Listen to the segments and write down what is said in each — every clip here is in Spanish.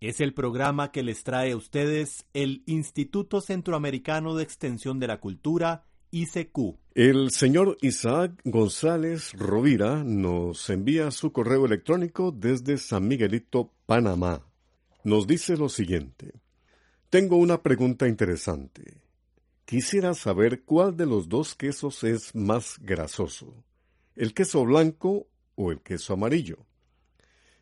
Es el programa que les trae a ustedes el Instituto Centroamericano de Extensión de la Cultura, ICQ. El señor Isaac González Rovira nos envía su correo electrónico desde San Miguelito, Panamá. Nos dice lo siguiente. Tengo una pregunta interesante. Quisiera saber cuál de los dos quesos es más grasoso, el queso blanco o el queso amarillo.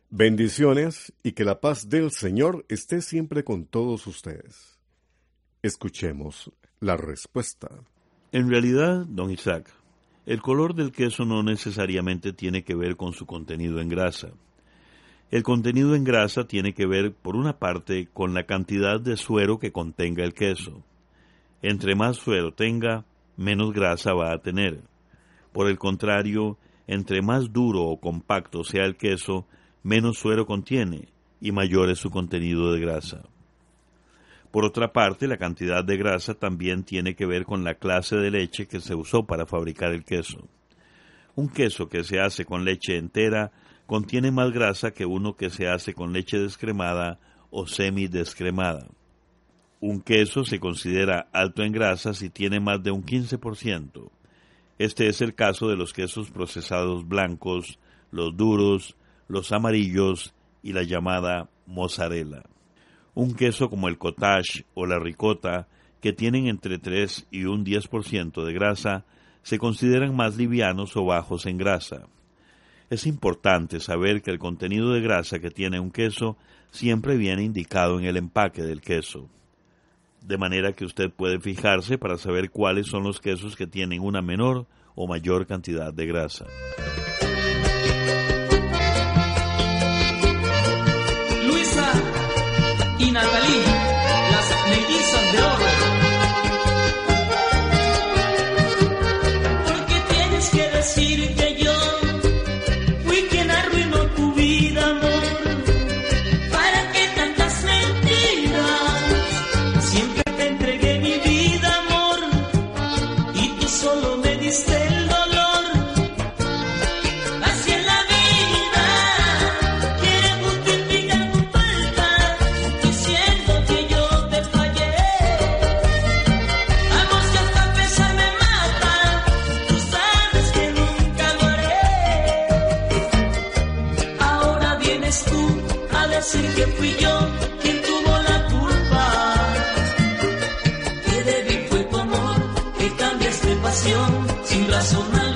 Bendiciones y que la paz del Señor esté siempre con todos ustedes. Escuchemos la respuesta. En realidad, don Isaac, el color del queso no necesariamente tiene que ver con su contenido en grasa. El contenido en grasa tiene que ver, por una parte, con la cantidad de suero que contenga el queso. Entre más suero tenga, menos grasa va a tener. Por el contrario, entre más duro o compacto sea el queso, menos suero contiene y mayor es su contenido de grasa. Por otra parte, la cantidad de grasa también tiene que ver con la clase de leche que se usó para fabricar el queso. Un queso que se hace con leche entera contiene más grasa que uno que se hace con leche descremada o semi-descremada. Un queso se considera alto en grasa si tiene más de un 15%. Este es el caso de los quesos procesados blancos, los duros, los amarillos y la llamada mozzarella. Un queso como el cottage o la ricota, que tienen entre 3 y un 10% de grasa, se consideran más livianos o bajos en grasa. Es importante saber que el contenido de grasa que tiene un queso siempre viene indicado en el empaque del queso. De manera que usted puede fijarse para saber cuáles son los quesos que tienen una menor o mayor cantidad de grasa. tú a decir que fui yo quien tuvo la culpa. Que débil fue tu amor, que cambiaste pasión sin razonar.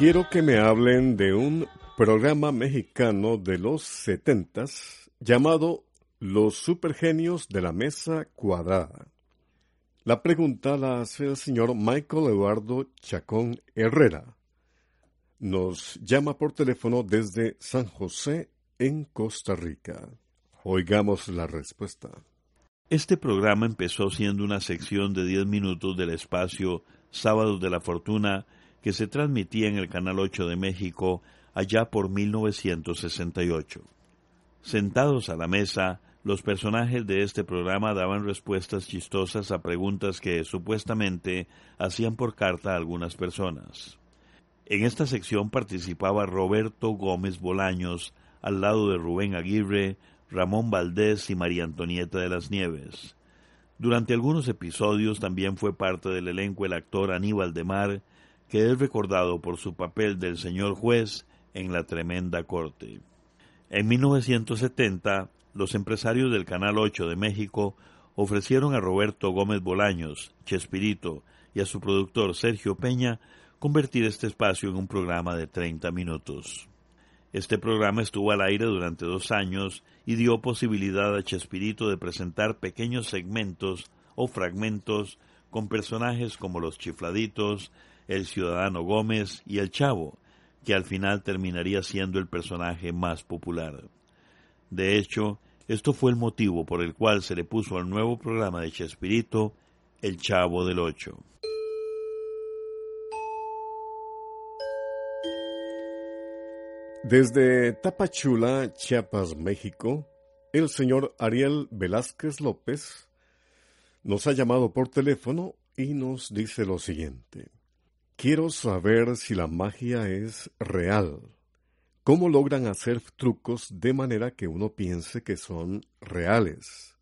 Quiero que me hablen de un programa mexicano de los setentas llamado Los Supergenios de la Mesa Cuadrada. La pregunta la hace el señor Michael Eduardo Chacón Herrera. Nos llama por teléfono desde San José, en Costa Rica. Oigamos la respuesta. Este programa empezó siendo una sección de 10 minutos del espacio Sábados de la Fortuna que se transmitía en el Canal 8 de México allá por 1968. Sentados a la mesa, los personajes de este programa daban respuestas chistosas a preguntas que supuestamente hacían por carta a algunas personas. En esta sección participaba Roberto Gómez Bolaños, al lado de Rubén Aguirre, Ramón Valdés y María Antonieta de las Nieves. Durante algunos episodios también fue parte del elenco el actor Aníbal de Mar que es recordado por su papel del señor juez en la tremenda corte. En 1970, los empresarios del Canal 8 de México ofrecieron a Roberto Gómez Bolaños, Chespirito, y a su productor Sergio Peña convertir este espacio en un programa de 30 minutos. Este programa estuvo al aire durante dos años y dio posibilidad a Chespirito de presentar pequeños segmentos o fragmentos con personajes como los chifladitos, el ciudadano Gómez y el Chavo, que al final terminaría siendo el personaje más popular. De hecho, esto fue el motivo por el cual se le puso al nuevo programa de Chespirito El Chavo del Ocho. Desde Tapachula, Chiapas, México, el señor Ariel Velázquez López nos ha llamado por teléfono y nos dice lo siguiente. Quiero saber si la magia es real. ¿Cómo logran hacer trucos de manera que uno piense que son reales?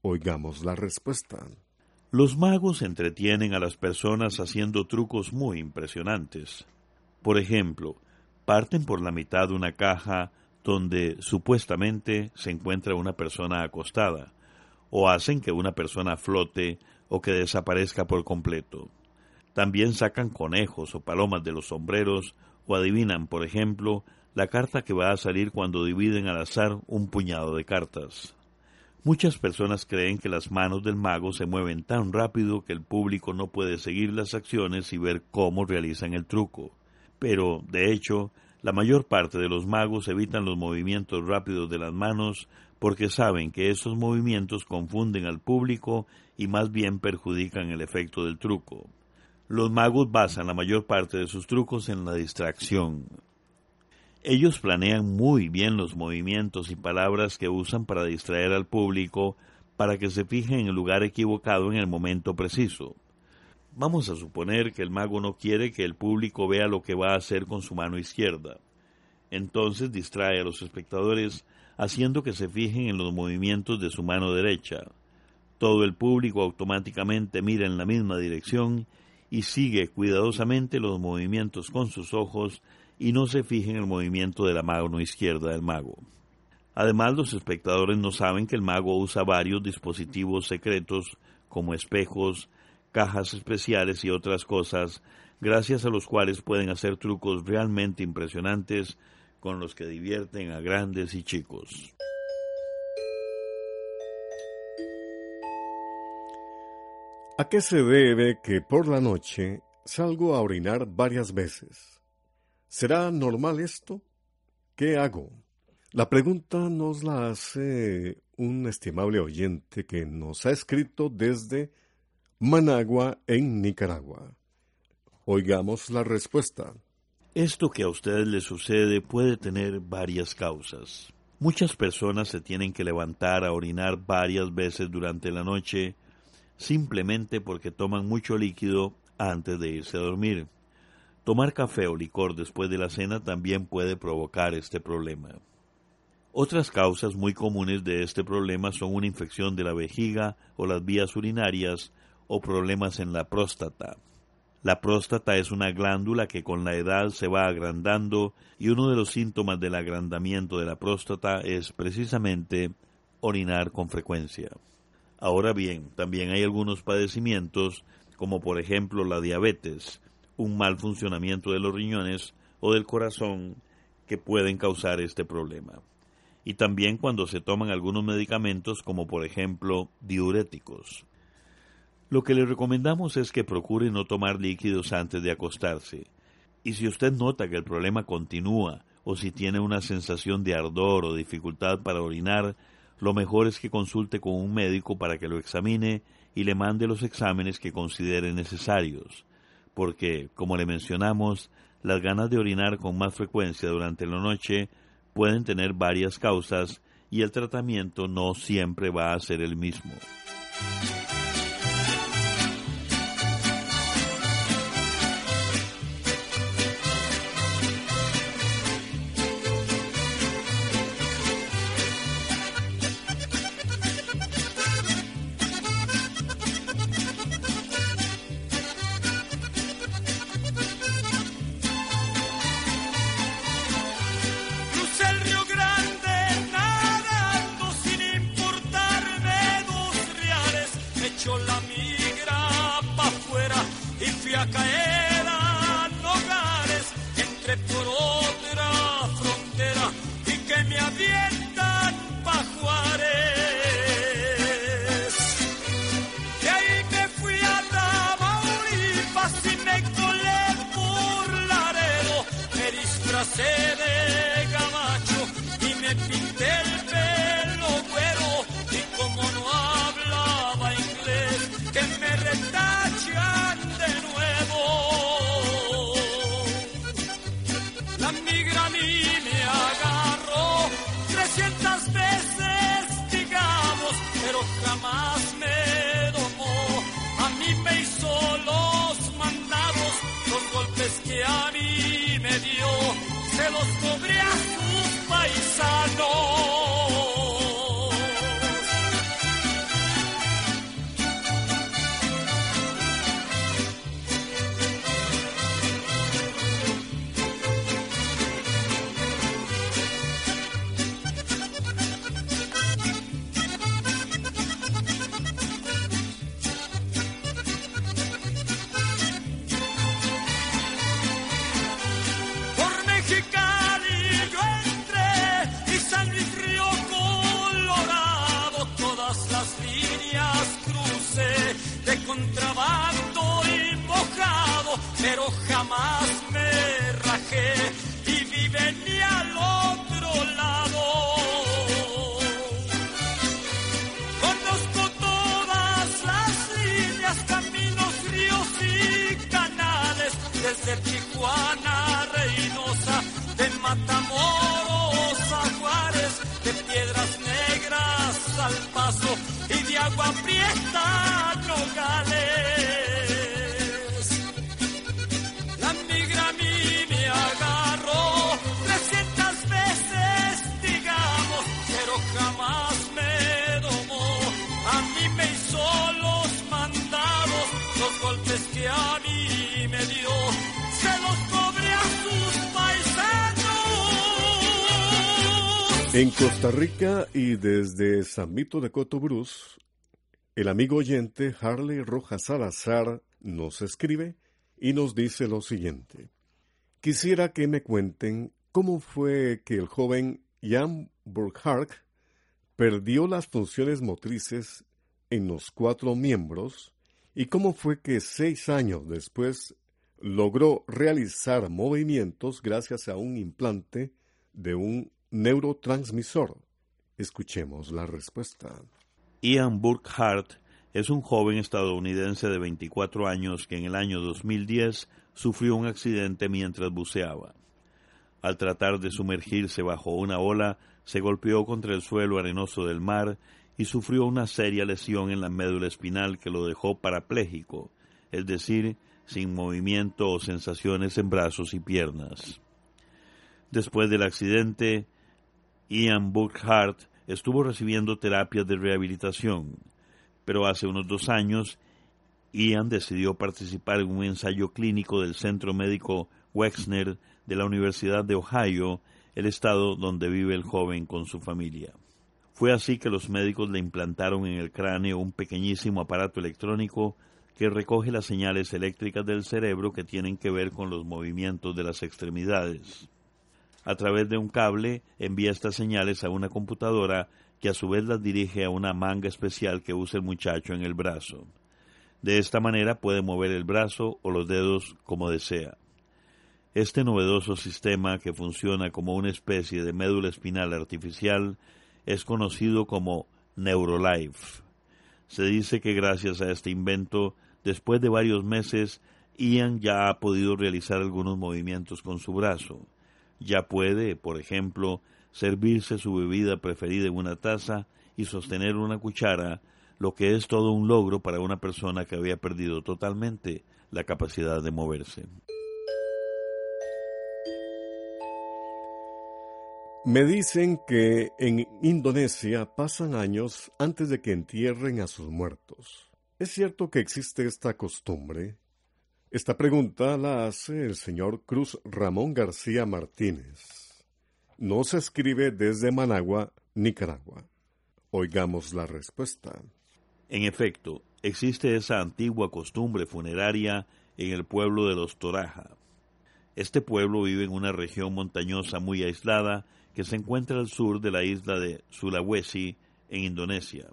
Oigamos la respuesta. Los magos entretienen a las personas haciendo trucos muy impresionantes. Por ejemplo, parten por la mitad de una caja donde supuestamente se encuentra una persona acostada, o hacen que una persona flote o que desaparezca por completo. También sacan conejos o palomas de los sombreros o adivinan, por ejemplo, la carta que va a salir cuando dividen al azar un puñado de cartas. Muchas personas creen que las manos del mago se mueven tan rápido que el público no puede seguir las acciones y ver cómo realizan el truco. Pero, de hecho, la mayor parte de los magos evitan los movimientos rápidos de las manos porque saben que esos movimientos confunden al público y más bien perjudican el efecto del truco. Los magos basan la mayor parte de sus trucos en la distracción. Ellos planean muy bien los movimientos y palabras que usan para distraer al público para que se fije en el lugar equivocado en el momento preciso. Vamos a suponer que el mago no quiere que el público vea lo que va a hacer con su mano izquierda. Entonces distrae a los espectadores haciendo que se fijen en los movimientos de su mano derecha. Todo el público automáticamente mira en la misma dirección y sigue cuidadosamente los movimientos con sus ojos y no se fija en el movimiento de la mano izquierda del mago. Además, los espectadores no saben que el mago usa varios dispositivos secretos como espejos, cajas especiales y otras cosas, gracias a los cuales pueden hacer trucos realmente impresionantes con los que divierten a grandes y chicos. ¿A qué se debe que por la noche salgo a orinar varias veces? ¿Será normal esto? ¿Qué hago? La pregunta nos la hace un estimable oyente que nos ha escrito desde Managua, en Nicaragua. Oigamos la respuesta. Esto que a ustedes les sucede puede tener varias causas. Muchas personas se tienen que levantar a orinar varias veces durante la noche simplemente porque toman mucho líquido antes de irse a dormir. Tomar café o licor después de la cena también puede provocar este problema. Otras causas muy comunes de este problema son una infección de la vejiga o las vías urinarias o problemas en la próstata. La próstata es una glándula que con la edad se va agrandando y uno de los síntomas del agrandamiento de la próstata es precisamente orinar con frecuencia. Ahora bien, también hay algunos padecimientos como por ejemplo la diabetes, un mal funcionamiento de los riñones o del corazón que pueden causar este problema. Y también cuando se toman algunos medicamentos como por ejemplo diuréticos. Lo que le recomendamos es que procure no tomar líquidos antes de acostarse. Y si usted nota que el problema continúa o si tiene una sensación de ardor o dificultad para orinar, lo mejor es que consulte con un médico para que lo examine y le mande los exámenes que considere necesarios, porque, como le mencionamos, las ganas de orinar con más frecuencia durante la noche pueden tener varias causas y el tratamiento no siempre va a ser el mismo. se ve. se los cobre a sus paisanos. En Costa Rica y desde San Vito de Cotobruz, el amigo oyente Harley Rojas Salazar nos escribe y nos dice lo siguiente. Quisiera que me cuenten cómo fue que el joven Jan Burkhardt perdió las funciones motrices en los cuatro miembros y cómo fue que seis años después logró realizar movimientos gracias a un implante de un neurotransmisor. Escuchemos la respuesta. Ian Burkhardt es un joven estadounidense de 24 años que en el año 2010 sufrió un accidente mientras buceaba. Al tratar de sumergirse bajo una ola, se golpeó contra el suelo arenoso del mar y sufrió una seria lesión en la médula espinal que lo dejó parapléjico, es decir, sin movimiento o sensaciones en brazos y piernas. Después del accidente, Ian Burkhardt estuvo recibiendo terapias de rehabilitación, pero hace unos dos años Ian decidió participar en un ensayo clínico del Centro Médico Wexner de la Universidad de Ohio, el estado donde vive el joven con su familia. Fue así que los médicos le implantaron en el cráneo un pequeñísimo aparato electrónico que recoge las señales eléctricas del cerebro que tienen que ver con los movimientos de las extremidades. A través de un cable envía estas señales a una computadora que a su vez las dirige a una manga especial que usa el muchacho en el brazo. De esta manera puede mover el brazo o los dedos como desea. Este novedoso sistema, que funciona como una especie de médula espinal artificial, es conocido como Neurolife. Se dice que gracias a este invento, después de varios meses, Ian ya ha podido realizar algunos movimientos con su brazo. Ya puede, por ejemplo, servirse su bebida preferida en una taza y sostener una cuchara, lo que es todo un logro para una persona que había perdido totalmente la capacidad de moverse. Me dicen que en Indonesia pasan años antes de que entierren a sus muertos. ¿Es cierto que existe esta costumbre? Esta pregunta la hace el señor Cruz Ramón García Martínez. No se escribe desde Managua, Nicaragua. Oigamos la respuesta. En efecto, existe esa antigua costumbre funeraria en el pueblo de los Toraja. Este pueblo vive en una región montañosa muy aislada que se encuentra al sur de la isla de Sulawesi, en Indonesia.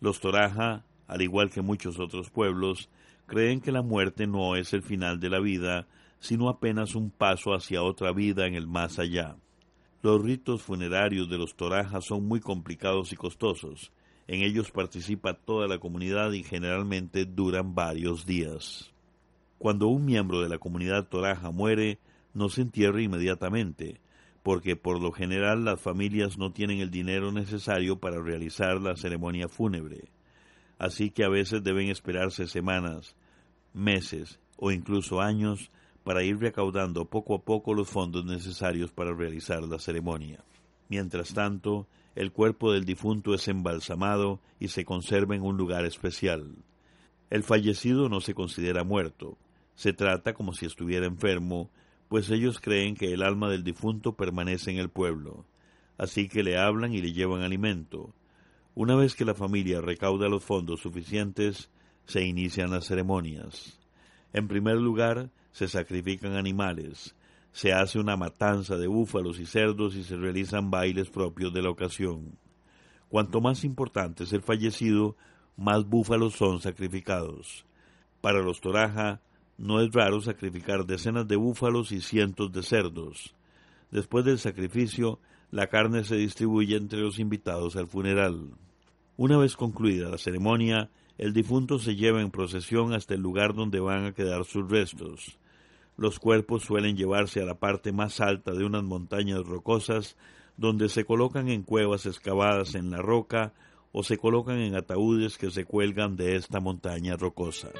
Los Toraja, al igual que muchos otros pueblos, creen que la muerte no es el final de la vida, sino apenas un paso hacia otra vida en el más allá. Los ritos funerarios de los Toraja son muy complicados y costosos. En ellos participa toda la comunidad y generalmente duran varios días. Cuando un miembro de la comunidad Toraja muere, no se entierra inmediatamente, porque por lo general las familias no tienen el dinero necesario para realizar la ceremonia fúnebre, así que a veces deben esperarse semanas, meses o incluso años para ir recaudando poco a poco los fondos necesarios para realizar la ceremonia. Mientras tanto, el cuerpo del difunto es embalsamado y se conserva en un lugar especial. El fallecido no se considera muerto, se trata como si estuviera enfermo pues ellos creen que el alma del difunto permanece en el pueblo, así que le hablan y le llevan alimento. Una vez que la familia recauda los fondos suficientes, se inician las ceremonias. En primer lugar, se sacrifican animales, se hace una matanza de búfalos y cerdos y se realizan bailes propios de la ocasión. Cuanto más importante es el fallecido, más búfalos son sacrificados. Para los Toraja, no es raro sacrificar decenas de búfalos y cientos de cerdos. Después del sacrificio, la carne se distribuye entre los invitados al funeral. Una vez concluida la ceremonia, el difunto se lleva en procesión hasta el lugar donde van a quedar sus restos. Los cuerpos suelen llevarse a la parte más alta de unas montañas rocosas, donde se colocan en cuevas excavadas en la roca o se colocan en ataúdes que se cuelgan de esta montaña rocosa.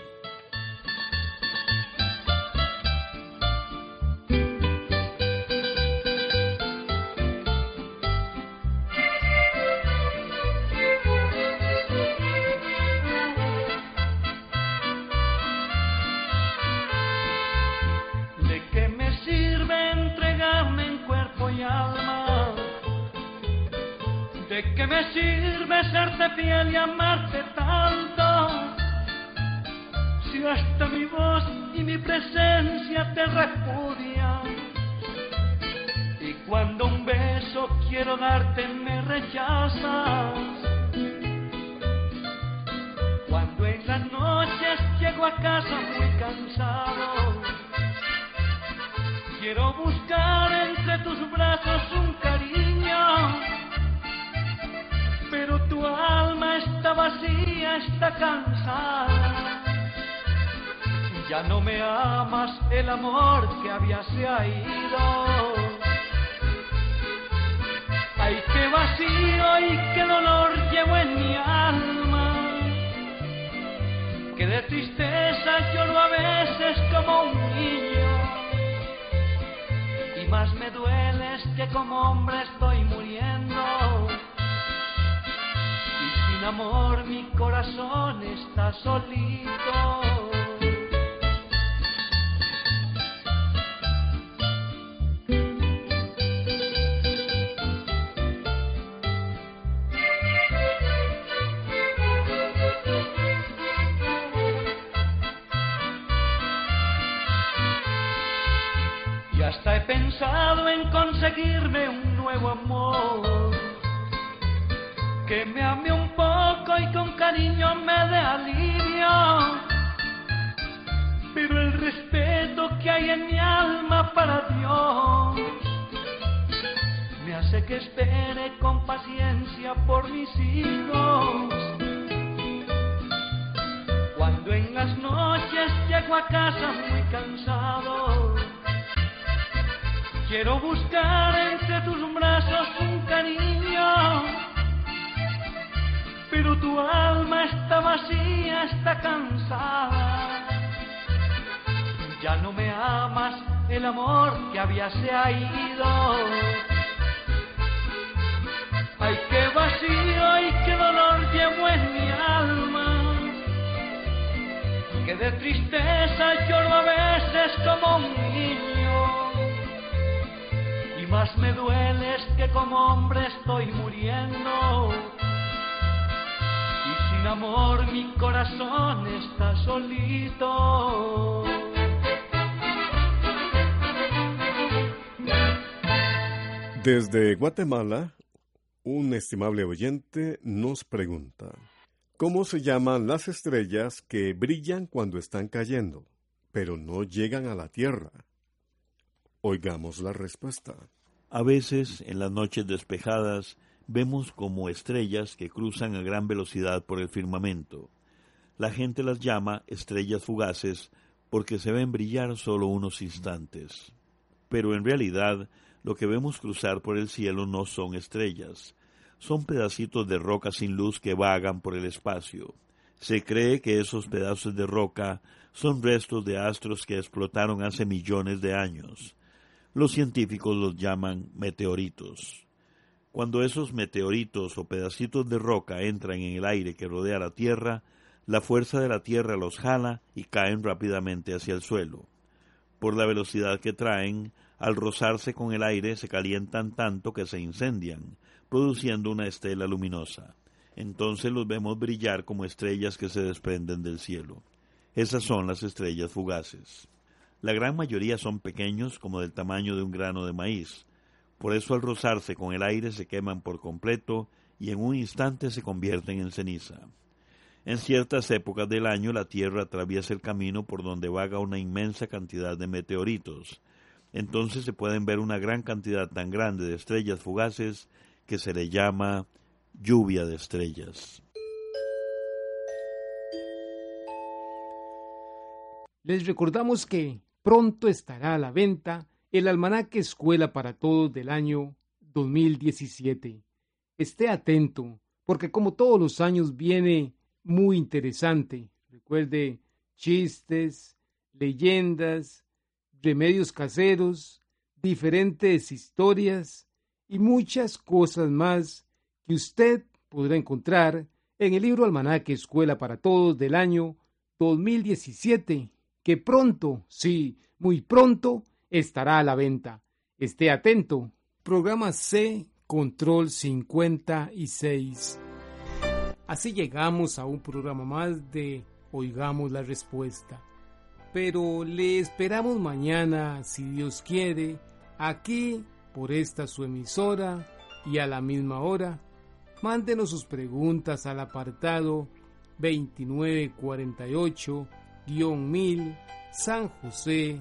Fiel y amarte tanto. Si hasta mi voz y mi presencia te repudia. Y cuando un beso quiero darte me rechazas. Cuando en las noches llego a casa muy cansado. Quiero buscar entre tus brazos un tu alma está vacía, está cansada. Ya no me amas, el amor que había se ha ido. Ay, qué vacío y qué dolor llevo en mi alma. Que de tristeza lloro a veces como un niño. Y más me duele que como hombre estoy muriendo. Y sin amor mi corazón está solito. pensado en conseguirme un nuevo amor que me ame un poco y con cariño me dé alivio. Pero el respeto que hay en mi alma para Dios me hace que espere con paciencia por mis hijos. Cuando en las noches llego a casa muy cansado, Quiero buscar entre tus brazos un cariño, pero tu alma está vacía, está cansada. Ya no me amas, el amor que había se ha ido. Ay, qué vacío y qué dolor llevo en mi alma. Que de tristeza lloro a veces como un niño más me duele que como hombre estoy muriendo. Sin amor mi corazón está solito. Desde Guatemala, un estimable oyente nos pregunta, ¿cómo se llaman las estrellas que brillan cuando están cayendo, pero no llegan a la Tierra? Oigamos la respuesta. A veces, en las noches despejadas, vemos como estrellas que cruzan a gran velocidad por el firmamento. La gente las llama estrellas fugaces porque se ven brillar solo unos instantes. Pero en realidad, lo que vemos cruzar por el cielo no son estrellas, son pedacitos de roca sin luz que vagan por el espacio. Se cree que esos pedazos de roca son restos de astros que explotaron hace millones de años. Los científicos los llaman meteoritos. Cuando esos meteoritos o pedacitos de roca entran en el aire que rodea la Tierra, la fuerza de la Tierra los jala y caen rápidamente hacia el suelo. Por la velocidad que traen, al rozarse con el aire se calientan tanto que se incendian, produciendo una estela luminosa. Entonces los vemos brillar como estrellas que se desprenden del cielo. Esas son las estrellas fugaces. La gran mayoría son pequeños como del tamaño de un grano de maíz. Por eso al rozarse con el aire se queman por completo y en un instante se convierten en ceniza. En ciertas épocas del año la Tierra atraviesa el camino por donde vaga una inmensa cantidad de meteoritos. Entonces se pueden ver una gran cantidad tan grande de estrellas fugaces que se le llama lluvia de estrellas. Les recordamos que pronto estará a la venta el almanaque Escuela para Todos del año 2017. Esté atento, porque como todos los años viene muy interesante. Recuerde chistes, leyendas, remedios caseros, diferentes historias y muchas cosas más que usted podrá encontrar en el libro Almanaque Escuela para Todos del año 2017 que pronto, sí, muy pronto, estará a la venta. Esté atento. Programa C, Control 56. Así llegamos a un programa más de Oigamos la Respuesta. Pero le esperamos mañana, si Dios quiere, aquí, por esta su emisora y a la misma hora. Mándenos sus preguntas al apartado 2948 1000 San José,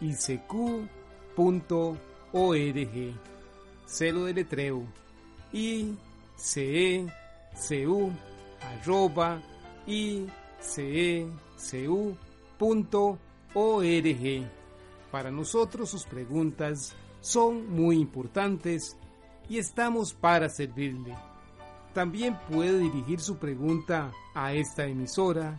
icq.org. Celo de letreo icecu.org. Para nosotros sus preguntas son muy importantes y estamos para servirle. También puede dirigir su pregunta a esta emisora